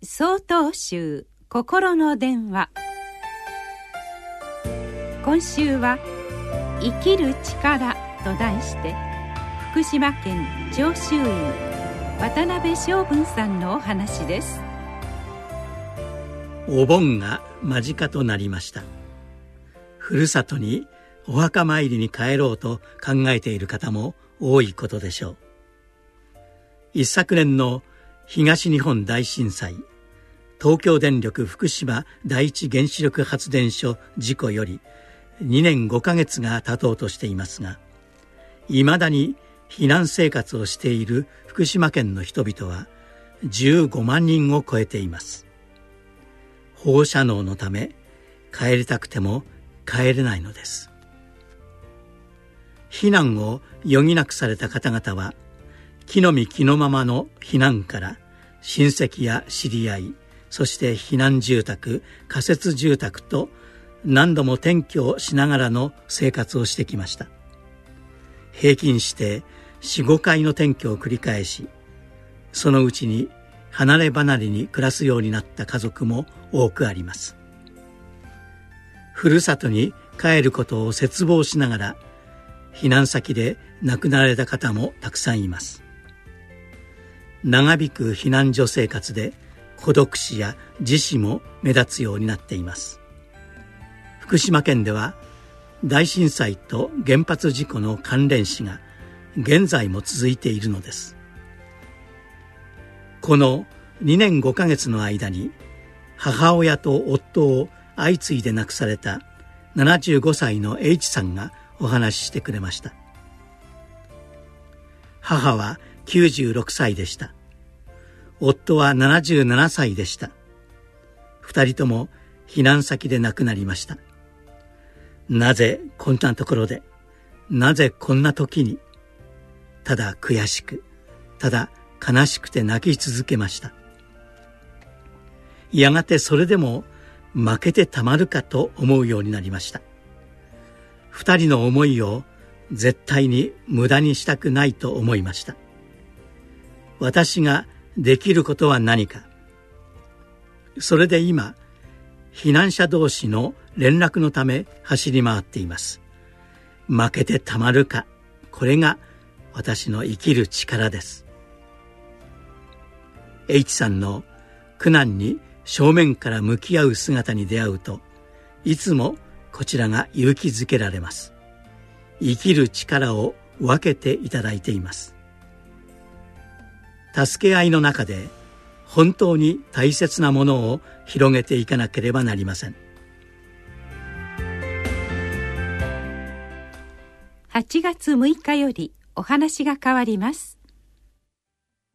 総統集心の電話。今週は「生きる力」と題して福島県長州院渡辺昌文さんのお話です。お盆が間近となりました。ふるさとにお墓参りに帰ろうと考えている方も多いことでしょう。一昨年の東日本大震災。東京電力福島第一原子力発電所事故より2年5ヶ月が経とうとしていますがいまだに避難生活をしている福島県の人々は15万人を超えています。放射能のため帰りたくても帰れないのです。避難を余儀なくされた方々は木の実木のままの避難から親戚や知り合いそして避難住宅仮設住宅と何度も転居をしながらの生活をしてきました。平均して45回の転居を繰り返しそのうちに離れ離れに暮らすようになった家族も多くあります。ふるさとに帰ることを切望しながら避難先で亡くなられた方もたくさんいます。長引く避難所生活で孤独死や自死も目立つようになっています。福島県では大震災と原発事故の関連死が現在も続いているのです。この2年5ヶ月の間に母親と夫を相次いで亡くされた75歳の H さんがお話ししてくれました。母は96歳でした。夫は77歳でした。二人とも避難先で亡くなりました。なぜこんなところでなぜこんな時にただ悔しくただ悲しくて泣き続けました。やがてそれでも負けてたまるかと思うようになりました。二人の思いを絶対に無駄にしたくないと思いました。私ができることは何か。それで今避難者同士の連絡のため走り回っています。負けてたまるか。これが私の生きる力です。H さんの苦難に正面から向き合う姿に出会うといつもこちらが勇気づけられます。生きる力を分けていただいています。助け合いの中で本当に大切なものを広げていかなければなりません。8月6日よりお話が変わります。